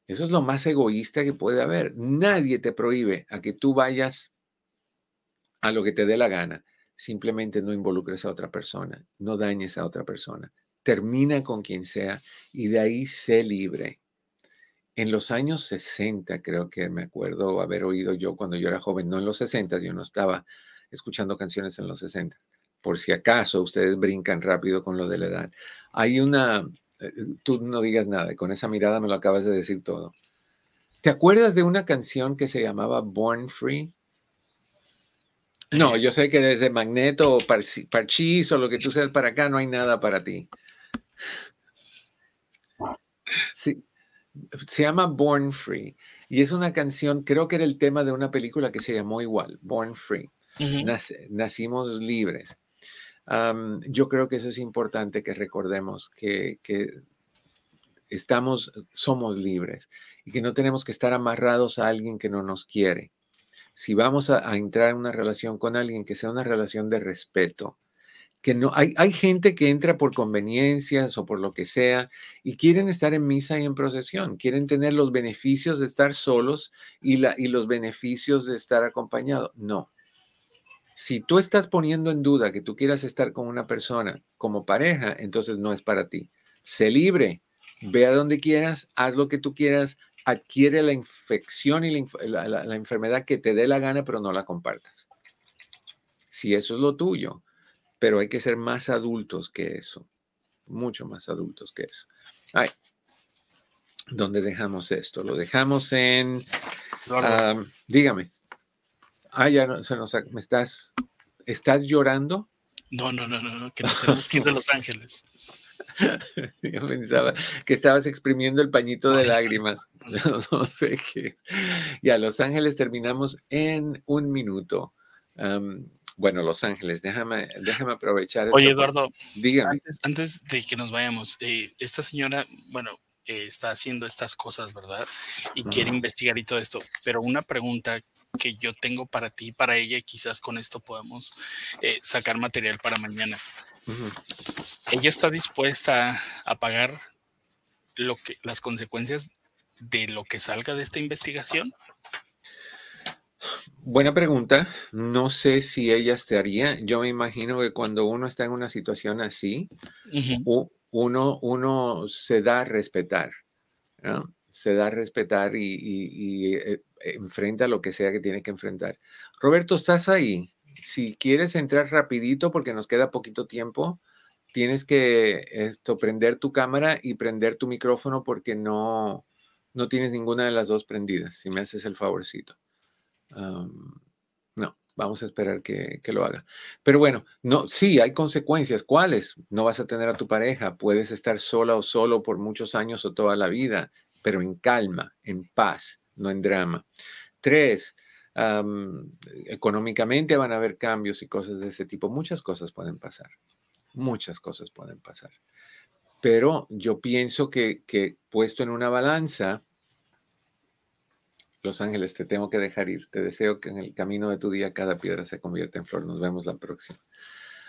eso es lo más egoísta que puede haber. Nadie te prohíbe a que tú vayas a lo que te dé la gana. Simplemente no involucres a otra persona, no dañes a otra persona. Termina con quien sea y de ahí sé libre. En los años 60, creo que me acuerdo haber oído yo cuando yo era joven, no en los 60, yo no estaba escuchando canciones en los 60. Por si acaso ustedes brincan rápido con lo de la edad. Hay una, eh, tú no digas nada, con esa mirada me lo acabas de decir todo. ¿Te acuerdas de una canción que se llamaba Born Free? No, yo sé que desde Magneto o Parchís o lo que tú seas para acá no hay nada para ti. Sí, se llama Born Free y es una canción, creo que era el tema de una película que se llamó igual, Born Free. Uh -huh. Nac nacimos libres. Um, yo creo que eso es importante que recordemos que, que, estamos, somos libres y que no tenemos que estar amarrados a alguien que no nos quiere. Si vamos a, a entrar en una relación con alguien, que sea una relación de respeto, que no hay, hay gente que entra por conveniencias o por lo que sea y quieren estar en misa y en procesión, quieren tener los beneficios de estar solos y, la, y los beneficios de estar acompañado. No. Si tú estás poniendo en duda que tú quieras estar con una persona como pareja, entonces no es para ti. Sé libre, ve a donde quieras, haz lo que tú quieras, adquiere la infección y la, la, la enfermedad que te dé la gana, pero no la compartas. Si eso es lo tuyo, pero hay que ser más adultos que eso, mucho más adultos que eso. Ay, ¿dónde dejamos esto? Lo dejamos en, um, dígame. Ah, ya no, se nos, me estás, ¿estás llorando? No, no, no, no, que nos tenemos que ir de Los Ángeles. Yo pensaba que estabas exprimiendo el pañito de lágrimas. No, no sé qué. Y a Los Ángeles terminamos en un minuto. Um, Bueno, Los Ángeles, déjame, déjame aprovechar. Oye, Eduardo, dígame. Antes, de que nos vayamos, eh, esta señora, bueno, eh, está haciendo estas cosas, ¿verdad? Y quiere investigar y todo esto. Pero una pregunta que yo tengo para ti y para ella, y quizás con esto podamos eh, sacar material para mañana. ¿Ella está dispuesta a pagar lo que, las consecuencias de lo que salga de esta investigación? Buena pregunta. No sé si ella estaría. Yo me imagino que cuando uno está en una situación así, uno, uno se da a respetar. Se da a respetar y, eh, enfrenta lo que sea que tiene que enfrentar. Roberto, ¿estás ahí? Si quieres entrar rapidito porque nos queda poquito tiempo, tienes que esto, prender tu cámara y prender tu micrófono porque no, no tienes ninguna de las dos prendidas, si me haces el favorcito no, vamos a esperar que, lo haga. Pero bueno, no, sí, hay consecuencias. ¿Cuáles? No vas a tener a tu pareja, puedes estar sola o solo por muchos años o toda la vida, pero en calma, en paz, no en drama. Tres, económicamente van a haber cambios y cosas de ese tipo. Muchas cosas pueden pasar. Muchas cosas pueden pasar. Pero yo pienso que, que puesto en una balanza, los Ángeles, te tengo que dejar ir. Te deseo que en el camino de tu día cada piedra se convierta en flor. Nos vemos la próxima.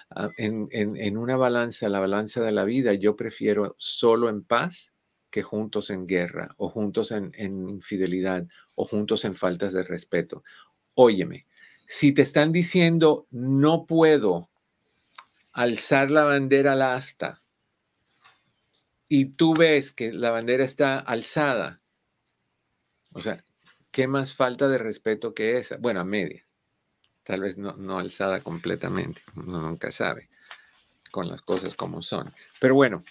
Ah, en, una balanza, la balanza de la vida, yo prefiero solo en paz que juntos en guerra o juntos en, en infidelidad o juntos en faltas de respeto. Óyeme, si te están diciendo no puedo alzar la bandera al asta y tú ves que la bandera está alzada, o sea, ¿qué más falta de respeto que esa? Bueno, a media. Tal vez no, alzada completamente. Uno nunca sabe con las cosas como son. Pero bueno,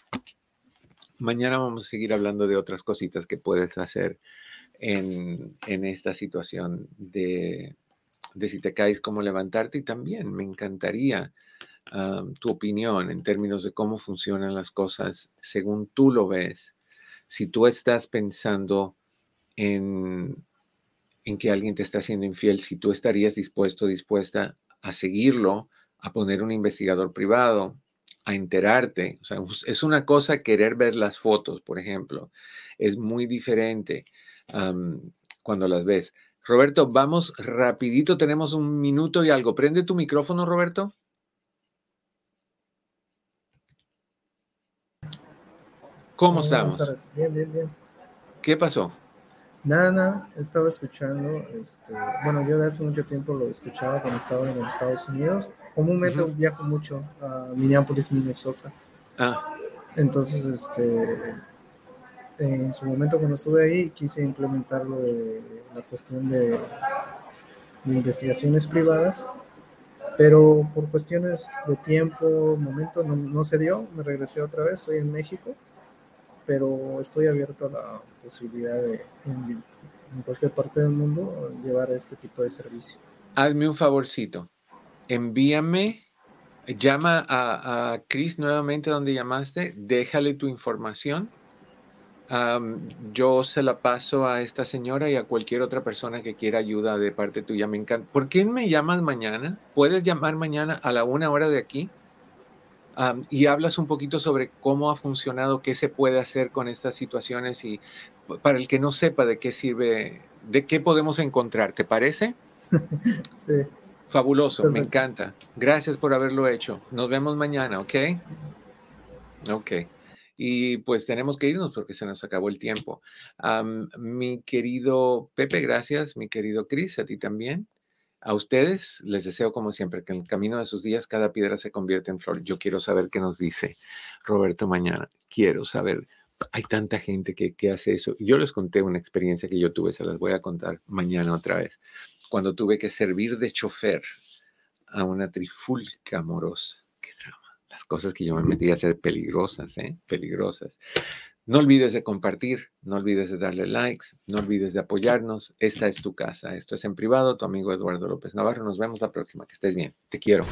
mañana vamos a seguir hablando de otras cositas que puedes hacer en, esta situación de, si te caes, cómo levantarte. Y también me encantaría tu opinión en términos de cómo funcionan las cosas según tú lo ves. Si tú estás pensando en en que alguien te está haciendo infiel, si tú estarías dispuesto, dispuesta a seguirlo, a poner un investigador privado, a enterarte. O sea, es una cosa querer ver las fotos, por ejemplo. Es muy diferente cuando las ves. Roberto, vamos rapidito, tenemos un minuto y algo. Prende tu micrófono, Roberto. ¿Cómo estamos? Bien, bien, bien. ¿Qué pasó? Nada, nada, estaba escuchando, este, bueno, yo de hace mucho tiempo lo escuchaba cuando estaba en los Estados Unidos. Comúnmente viajo mucho a Minneapolis, Minnesota. Ah. Entonces, este, en su momento cuando estuve ahí, quise implementar lo de la cuestión de, investigaciones privadas, pero por cuestiones de tiempo, momento, no, no se dio, me regresé otra vez, estoy en México pero estoy abierto a la posibilidad de en, cualquier parte del mundo llevar este tipo de servicio. Hazme un favorcito, envíame, llama a, a Chris nuevamente donde llamaste, déjale tu información. yo se la paso a esta señora y a cualquier otra persona que quiera ayuda de parte tuya. Me encanta. ¿Por qué me llamas mañana? ¿Puedes llamar mañana a la una hora de aquí? Y hablas un poquito sobre cómo ha funcionado, qué se puede hacer con estas situaciones y para el que no sepa de qué sirve, de qué podemos encontrar, ¿te parece? Sí. Fabuloso, me encanta. Gracias por haberlo hecho. Nos vemos mañana, ¿ok? Ok. Y pues tenemos que irnos porque se nos acabó el tiempo. mi querido Pepe, gracias. Mi querido Cris, a ti también. A ustedes les deseo, como siempre, que en el camino de sus días cada piedra se convierta en flor. Yo quiero saber qué nos dice Roberto mañana. Quiero saber. Hay tanta gente que, hace eso. Yo les conté una experiencia que yo tuve, se las voy a contar mañana otra vez. Cuando tuve que servir de chofer a una trifulca amorosa. Qué drama. Las cosas que yo me metí a hacer peligrosas, ¿eh? Peligrosas. No olvides de compartir, no olvides de darle likes, no olvides de apoyarnos. Esta es tu casa. Esto es en privado, tu amigo Eduardo López Navarro. Nos vemos la próxima. Que estés bien. Te quiero.